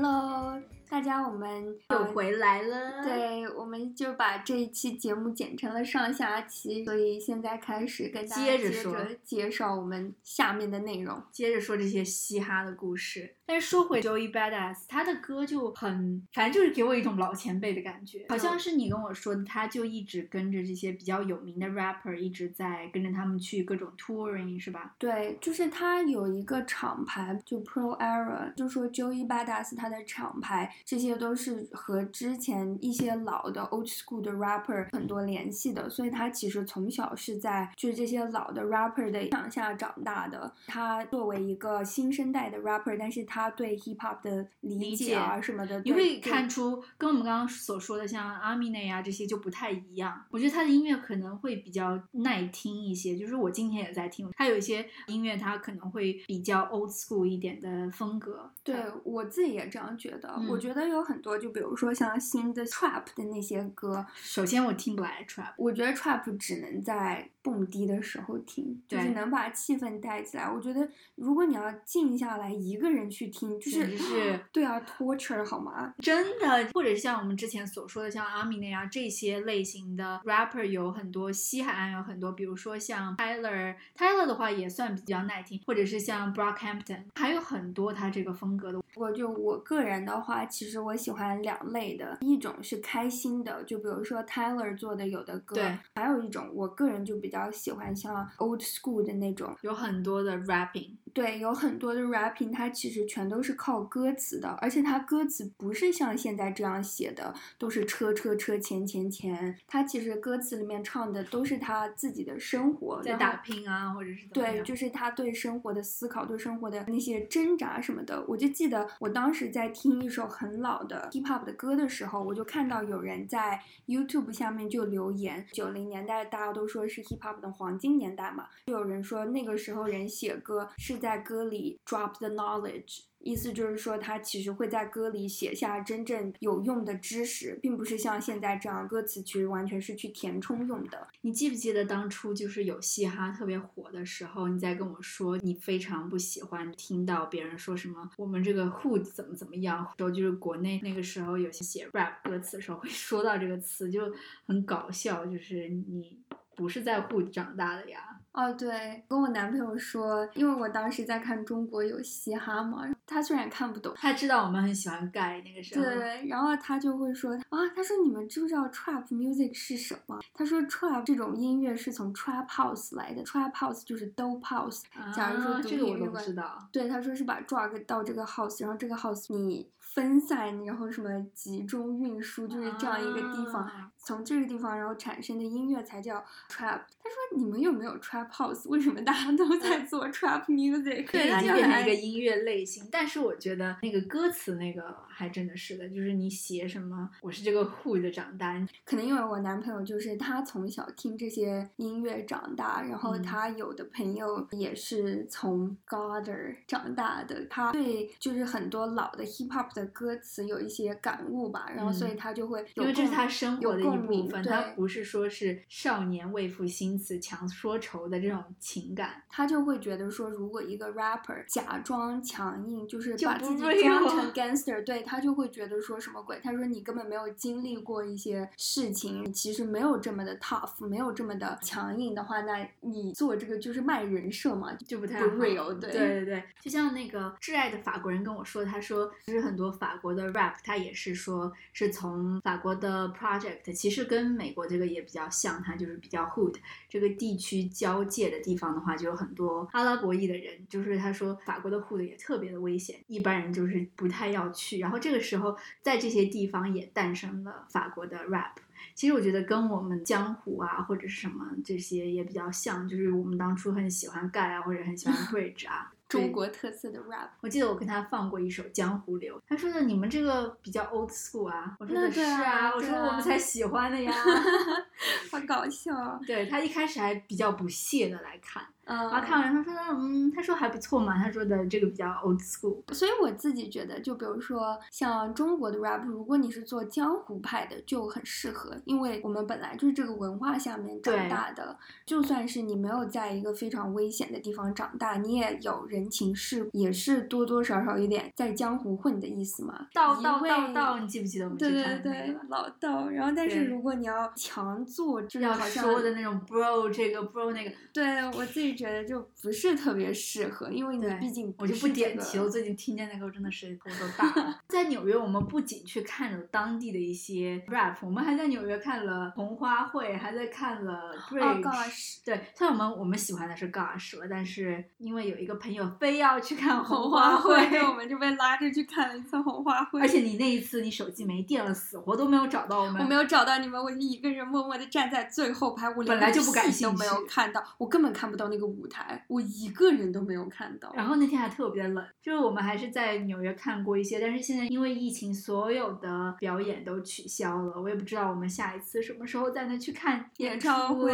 Hello，大家，我们又回来了。对，我们就把这一期节目剪成了上下期，所以现在开始跟大家接着说介绍我们下面的内容，接着说这些嘻哈的故事。但是说回 Joey Badass，他的歌就很，反正就是给我一种老前辈的感觉，好像是你跟我说的，他就一直跟着这些比较有名的 rapper，一直在跟着他们去各种 touring，是吧？对，就是他有一个厂牌，就 Pro Era，就说 Joey Badass 他的厂牌，这些都是和之前一些老的 old school 的 rapper 很多联系的，所以他其实从小是在就是这些老的 rapper 的影响下长大的。他作为一个新生代的 rapper，但是他他对 hip hop 的理解啊什么的，你会看出跟我们刚刚所说的像阿米内啊这些就不太一样。我觉得他的音乐可能会比较耐听一些，就是我今天也在听，他有一些音乐他可能会比较 old school 一点的风格。对我自己也这样觉得。我觉得有很多，就比如说像新的 trap 的那些歌，首先我听不来 trap，我觉得 trap 只能在蹦迪的时候听，就是能把气氛带起来。我觉得如果你要静下来一个人去。听就是是，对啊，torture 好吗？真的，或者是像我们之前所说的，像阿米那样这些类型的 rapper 有很多，西海岸有很多，比如说像 Tyler，Tyler 的话也算比较耐听，或者是像 Brockhampton，还有很多他这个风格的。不过就我个人的话，其实我喜欢两类的，一种是开心的，就比如说 Tyler 做的有的歌，对，还有一种我个人就比较喜欢像 old school 的那种，有很多的 rapping，对，有很多的 rapping，它其实全都是靠歌词的，而且它歌词不是像现在这样写的，都是车车车钱钱钱，它其实歌词里面唱的都是他自己的生活，在打拼啊，或者是对，就是他对生活的思考，对生活的那些挣扎什么的，我就记得。我当时在听一首很老的 hip hop 的歌的时候，我就看到有人在 YouTube 下面就留言，九零年代大家都说是 hip hop 的黄金年代嘛，就有人说那个时候人写歌是在歌里 drop the knowledge。意思就是说，他其实会在歌里写下真正有用的知识，并不是像现在这样，歌词其实完全是去填充用的。你记不记得当初就是有嘻哈特别火的时候，你在跟我说你非常不喜欢听到别人说什么我们这个 who 怎么怎么样，说就是国内那个时候有些写 rap 歌词的时候会说到这个词，就很搞笑，就是你不是在 who 长大的呀。哦，对，跟我男朋友说，因为我当时在看中国有嘻哈嘛，他虽然看不懂，他知道我们很喜欢盖那个时候，对，然后他就会说啊，他说你们知不知道 trap music 是什么？他说 trap 这种音乐是从 trap house 来的，trap house 就是 dope house。假如说这个我都不知道，对，他说是把 drug 到这个 house，然后这个 house 你分散，然后什么集中运输，就是这样一个地方，从这个地方然后产生的音乐才叫 trap。他说你们有没有 trap？House 为什么大家都在做 Trap Music？对，它就变成一个音乐类型。但但是我觉得那个歌词那个还真的是的，就是你写什么，我是这个 Who 的长大。可能因为我男朋友就是他从小听这些音乐长大，然后他有的朋友也是从 Goder 长大的，他对就是很多老的 Hip Hop 的歌词有一些感悟吧，然后所以他就会因为这是他生活的一部分，他不是说是少年未赋新词强说愁的。这种情感，他就会觉得说，如果一个 rapper 假装强硬，就是把自己装成 gangster，对他就会觉得说什么鬼？他说你根本没有经历过一些事情，你其实没有这么的 tough，没有这么的强硬的话，那你做这个就是卖人设嘛，就不太 real。对对对，就像那个挚爱的法国人跟我说，他说其实很多法国的 rap，他也是说是从法国的 project，其实跟美国这个也比较像，他就是比较 hood 这个地区交。界的地方的话，就有很多阿拉伯裔的人，就是他说法国的 hood 也特别的危险，一般人就是不太要去。然后这个时候，在这些地方也诞生了法国的 rap。其实我觉得跟我们江湖啊或者是什么这些也比较像，就是我们当初很喜欢盖啊或者很喜欢 bridge 啊。中国特色的 rap，我记得我跟他放过一首《江湖流》，他说的你们这个比较 old school 啊，我说的是啊，我说我们才喜欢的呀。好搞笑。对他一开始还比较不屑的来看，嗯，然后看完他说嗯，他说还不错嘛，他说的这个比较 old school。所以我自己觉得，就比如说像中国的 rap，如果你是做江湖派的，就很适合，因为我们本来就是这个文化下面长大的。就算是你没有在一个非常危险的地方长大，你也有人情世故，也是多多少少有点在江湖混的意思嘛。道道道道，你记不记得我们对对去看的那对个，老道。然后，但是如果你要强做，就是要好像说的那种 bro 这个 bro 那个，对我自己觉得就不是特别适合，因为你毕竟我就不点题。我最近听见那个，我真的是头都大了。在纽约，我们不仅去看了当地的一些 rap，我们还在纽约看了红花会，还在看了 Bridge。gosh 对，虽然我们我们喜欢的是 Gosh 了，但是因为有一个朋友非要去看红花花会，我们就被拉着去看了一次红花会。而且你那一次你手机没电了，死活都没有找到我们。我没有找到你们，我就一个人默默的站在最后排，我连本来就不感屁都没有看到，我根本看不到那个舞台，我一个人都没有看到。然后那天还特别冷，就是我们还是在纽约看过一些，但是现在因为疫情，所有的表演都取消了，我也不知道我们下一次什么时候再能去看演唱会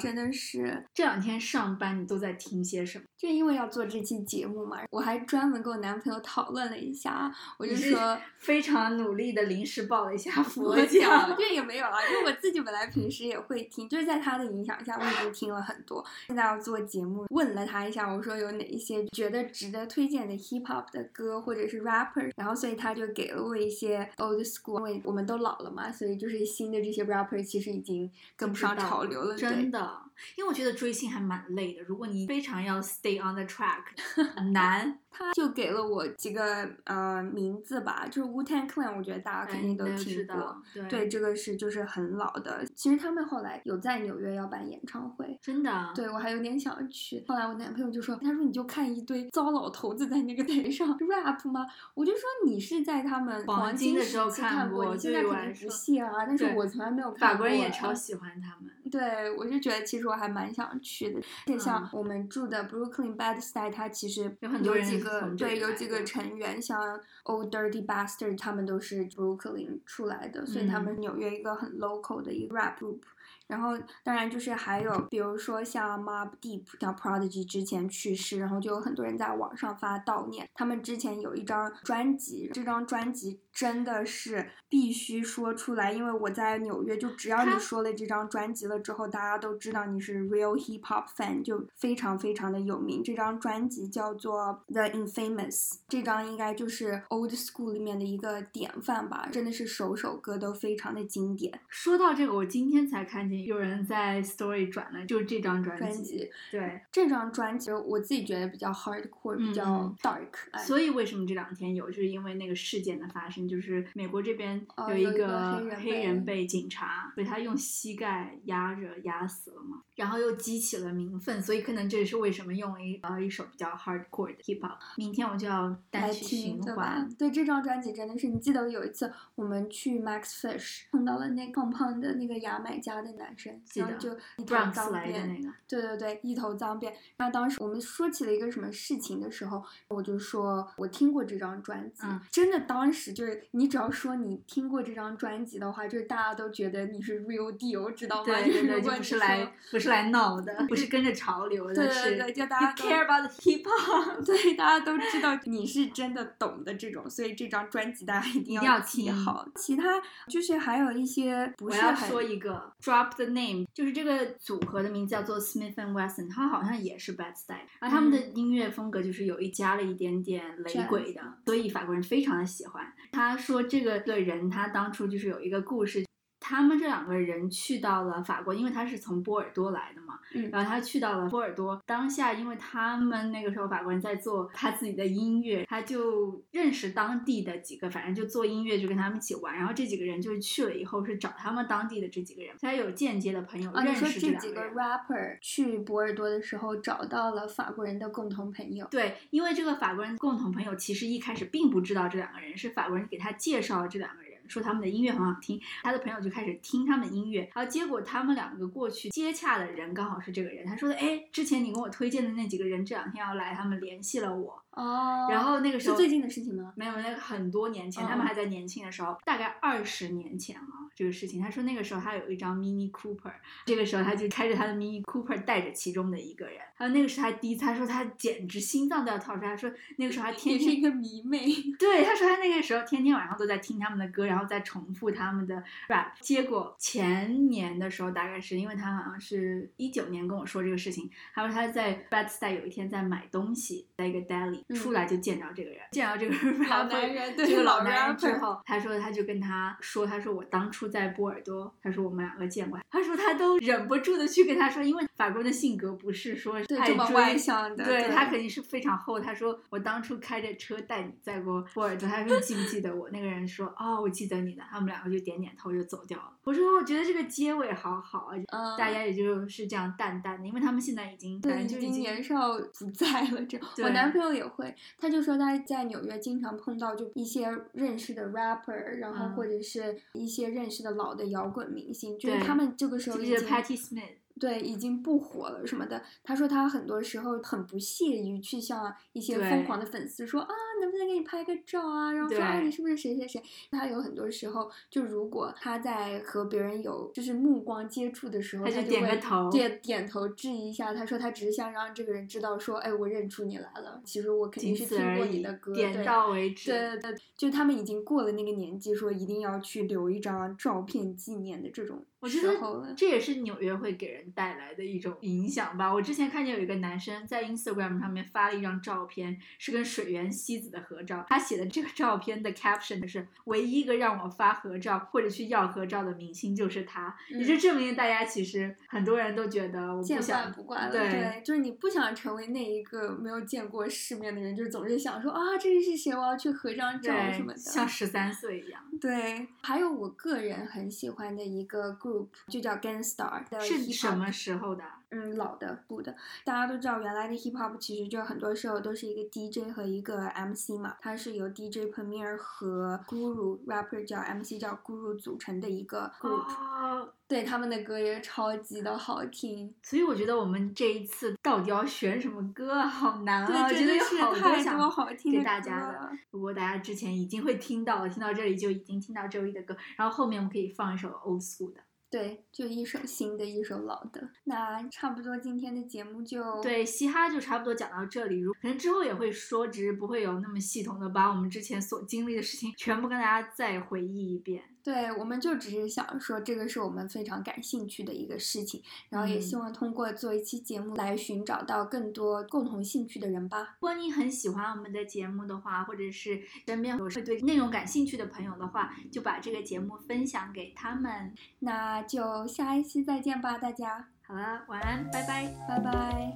真的是，这两天上班你都在听些什么？就因为要做这期节目嘛，我还专门跟我男朋友讨论了一下，我就说。非常努力的临时报了一下佛教，这 也没有啊，因为我自己本来平时也会听，就是在他的影响下，我已经听了很多。现在要做节目，问了他一下，我说有哪一些觉得值得推荐的 hip hop 的歌或者是 rapper，然后所以他就给了我一些 old school，因为我们都老了嘛，所以就是新的这些 rapper 其实已经跟不上潮流了，真的。因为我觉得追星还蛮累的，如果你非常要 stay on the track，很难。他就给了我几个呃名字吧，就是 Wu Tang Clan，我觉得大家肯定都听过。道，对对，这个是就是很老的。其实他们后来有在纽约要办演唱会，真的，对我还有点想去。后来我男朋友就说，他说你就看一堆糟老头子在那个台上 rap 吗？我就说你是在他们黄黄金的时候看过过，你现在肯定不说屑啊，但是我从来没有看过。法国人也超喜欢他们。对，我就觉得其实我还蛮想去的。而且像嗯我们住的 Brooklyn Bedside，它其实有很多人几个对有几个成员，像 Old Dirty Bastard，他们都是 Brooklyn 出来的，所以他嗯们纽约一个很 local 的一个 rap group。然后，当然就是还有，比如说像 Mob Deep，叫 Prodigy 之前去世，然后就有很多人在网上发悼念。他们之前有一张专辑，这张专辑真的是必须说出来，因为我在纽约，就只要你说了这张专辑了之后，大家都知道你是 real hip hop fan，就非常非常的有名。这张专辑叫做 The Infamous，这张应该就是 old school 里面的一个典范吧，真的是首首歌都非常的经典。说到这个，我今天才看见有人在 Story 转了，就是这张专专辑对，这张专辑我自己觉得比较 hardcore，比较嗯 dark，、哎所以为什么这两天有，就是因为那个事件的发生，就是美国这边有一个个黑人被警察被他用膝盖压着压死了嘛，然后又激起了民愤，所以可能这也是为什么用了一呃一首比较 hardcore 的 hip hop。明天我就要单来曲循环，？对这张专辑真的是，你记得有一次我们去 Max Fish 碰到了那胖胖的那个牙买加的男生，记得然后就一头脏辫，那个，对对对，一头脏辫。那当时我们说起了一个什么事情的时候，我就说我听过这张专辑，嗯真的当时就是你只要说你听过这张专辑的话，就是大家都觉得你是 real deal，知道吗？对对对，不是来不是来闹的，不是跟着潮流的，对对对，就大家 care about the hip hop。对，大家都知道你是真的懂的这种，所以这张专辑大家一定要听记好。其他就是还有一些不我要是很说一个 Drop the Name，就是这个组合的名字叫做 Smith and Wesson，他好像也是 Bad Style，然后他们的音乐风格就是有一加了一点点雷鬼的，所以法国人非常的喜欢。他说这个的人他当初就是有一个故事。他们这两个人去到了法国，因为他是从波尔多来的嘛，嗯然后他去到了波尔多。当下，因为他们那个时候法国人在做他自己的音乐，他就认识当地的几个，反正就做音乐，就跟他们一起玩。然后这几个人就是去了以后是找他们当地的这几个人，他有间接的朋友认识这几个。rapper 去波尔多的时候找到了法国人的共同朋友，对，因为这个法国人共同朋友其实一开始并不知道这两个人，是法国人给他介绍了这两个人，说他们的音乐很好听，他的朋友就开始听他们的音乐，然后结果他们两个过去接洽的人刚好是这个人，他说的，哎，之前你跟我推荐的那几个人这两天要来，他们联系了我，哦，然后那个时候是最近的事情吗？没有，那个很多年前，嗯他们还在年轻的时候，大概二十年前啊，这个事情。他说那个时候他有一张 Mini Cooper，这个时候他就开着他的 Mini Cooper 带着其中的一个人，还有那个时候他第一次，他说他简直心脏都要跳出来，他说那个时候他天天是一个迷妹。对，他说他那个时候天天晚上都在听他们的歌，然后在重复他们的 rap。结果前年的时候，大概是因为他好像是一九年跟我说这个事情，他说他在 Bad Style 有一天在买东西，在一个 deli 嗯出来就见着这个人，见着这个老男人 对这个老老男人之后，他说他就跟他说，他说我当初在波尔多，他说我们两个见过，他说他都忍不住的去跟他说，因为法国人的性格不是说这么追外向的，对他肯定是非常厚。他说我当初开着车带你在过波尔多，他说你记不记得我？那个人说哦，我记得你的。他们两个就点点头就走掉了。我说我觉得这个结尾好好啊，嗯，大家也就是这样淡淡的，因为他们现在已经对，就已经经年少不在了。这我男朋友也会，他就说他在纽约经常碰到就一些认识的 rapper，然后嗯或者是一些认识的老的摇滚明星，就是他们这个时候已经 Patty Smith？对，已经不火了什么的。他说他很多时候很不屑于去向一些疯狂的粉丝说啊，能不能给你拍个照啊？然后说啊，你是不是谁谁谁？他有很多时候，就如果他在和别人有就是目光接触的时候，他就点个头点点头致意一下。他说他只是想让这个人知道说，哎，我认出你来了。其实我肯定是听过你的歌，，点到为止。对对对，就他们已经过了那个年纪，说一定要去留一张照片纪念的这种我觉得。这也是纽约会给人带来的一种影响吧。我之前看见有一个男生在 Instagram 上面发了一张照片，是跟水原希子的合照。他写的这个照片的 caption 是“唯一一个让我发合照或者去要合照的明星就是他”，嗯也就证明大家其实很多人都觉得我不见想惯不惯了，对就是你不想成为那一个没有见过世面的人，就是总是想说啊，这是谁？我要去合张照什么，的。像十三岁一样。对，还有我个人很喜欢的一个 group，就叫 Gangstar 的是什么时候的？嗯，老的不的，大家都知道，原来的 hip hop 其实就很多时候都是一个 DJ 和一个 MC 嘛，它是由 DJ Premier 和 Guru rapper 叫 MC 叫 Guru 组成的一个 group，、哦，对他们的歌也超级的好听。所以我觉得我们这一次到底要选什么歌啊？好难啊！我，觉得有真的是好多好听的给大家的歌了。如果大家之前已经会听到了，听到这里就已经听到周一的歌，然后后面我们可以放一首 old school 的。对，就一首新的，一首老的。那差不多今天的节目就对，嘻哈就差不多讲到这里，如可能之后也会说，只是不会有那么系统的把我们之前所经历的事情全部跟大家再回忆一遍。对，我们就只是想说，这个是我们非常感兴趣的一个事情，然后也嗯希望通过做一期节目来寻找到更多共同兴趣的人吧。如果你很喜欢我们的节目的话，或者是身边有会对内容感兴趣的朋友的话，就把这个节目分享给他们。那就下一期再见吧，大家，好了，晚安，拜拜。拜拜。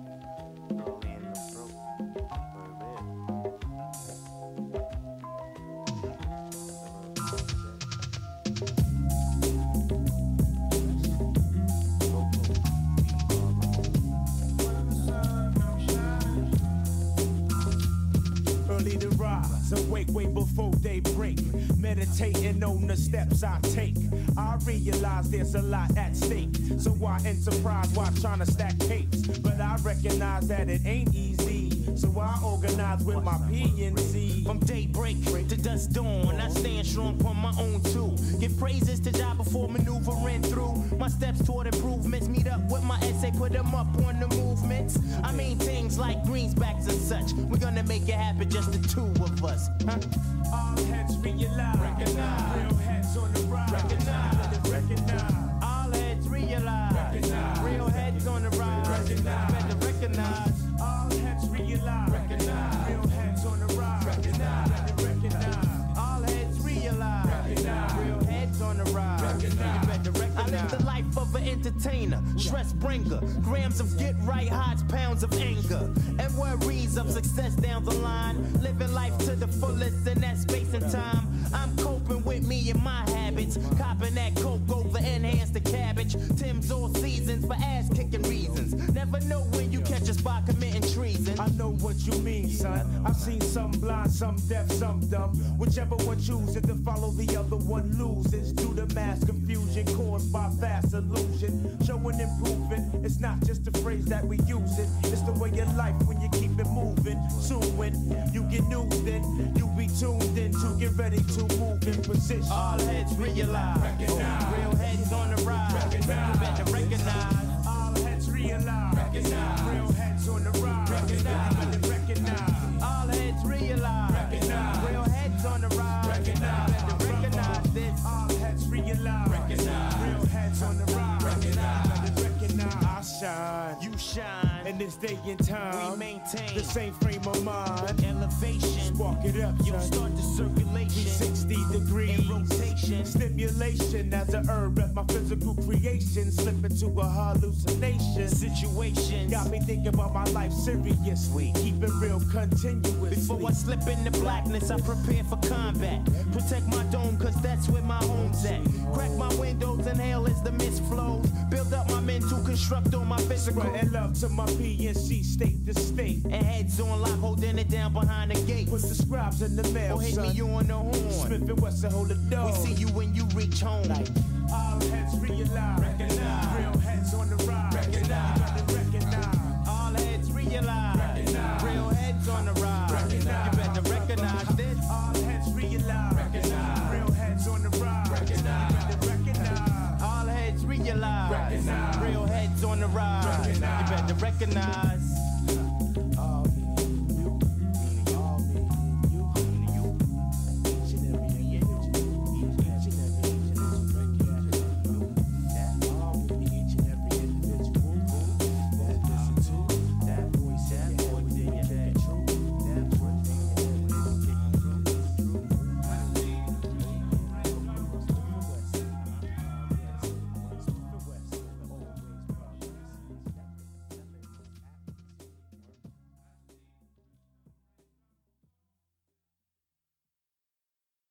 Awake way before they break. Meditating on the steps I take. I realize there's a lot at stake. So I enterprise while trying to stack capes. But I recognize that it ain't easy. So I organize with my PNC. From daybreak to dusk dawn, I stand strong on my own too. Give praises to job before maneuvering through. My steps toward improvements meet up with my essay, put them up on the movements. I mean things like greensbacks and such. We're gonna make it happen, just the two of us. Huh? All heads. Recognize. Real heads on the rise. Recognize. Recognize. The life of an entertainer, stress bringer. Grams of get right highs, pounds of anger. And worries of success down the line. Living life to the fullest in that space and time. I'm coping with me and my habits. Copping that coke over enhance the cabbage. Tim's all seasons for ass kicking reasons. Never know when you us by committing treason. I know what you mean, son. I've seen some blind, some deaf, some dumb. Whichever one chooses to follow the other one loses. Due to mass confusion caused by fast illusion. Showing improvement, it's not just a phrase that we use it. It's the way of life when you keep it moving. moving. Soon when you get new, then you be tuned in to get ready to move in position. All heads realize. recognize. Real heads on the rise. Recognize. You better recognize. All heads realize. recognize. Real heads on the rise. You recognize. All heads realize. Real heads on the rise. You better recognize this. All heads realize. Real heads on the rise. Better recognize. I shine. You shine. In this day and time, We maintain the same frame of mind. elevation. Spark it up, You son. start the circulation. 60 degrees. In rotation. Stimulation as a herb at my physical creation. Slip into a hallucination. Situation. Got me thinking about my life seriously. Keep it real continuously. Before I slip into blackness, I prepare for combat. Protect my dome, cause that's where my home's at. Crack my windows, inhale as the mist flows. Build up my mental, construct on my physical. Spreading love to my PNC state to state. And heads on lock, holding it down behind the gate. Put the scribes in the mail, Or oh, hit son. me on the horn. Smith and Wesson hold the door. We see you when you reach home. All heads realize. Real heads on the rise. Recognize. recognize. All heads realize. Real heads on the rise. You better recognize this. All heads realize. Real heads on the rise. You better recognize. All heads realize. Real heads on the rise. You better recognize.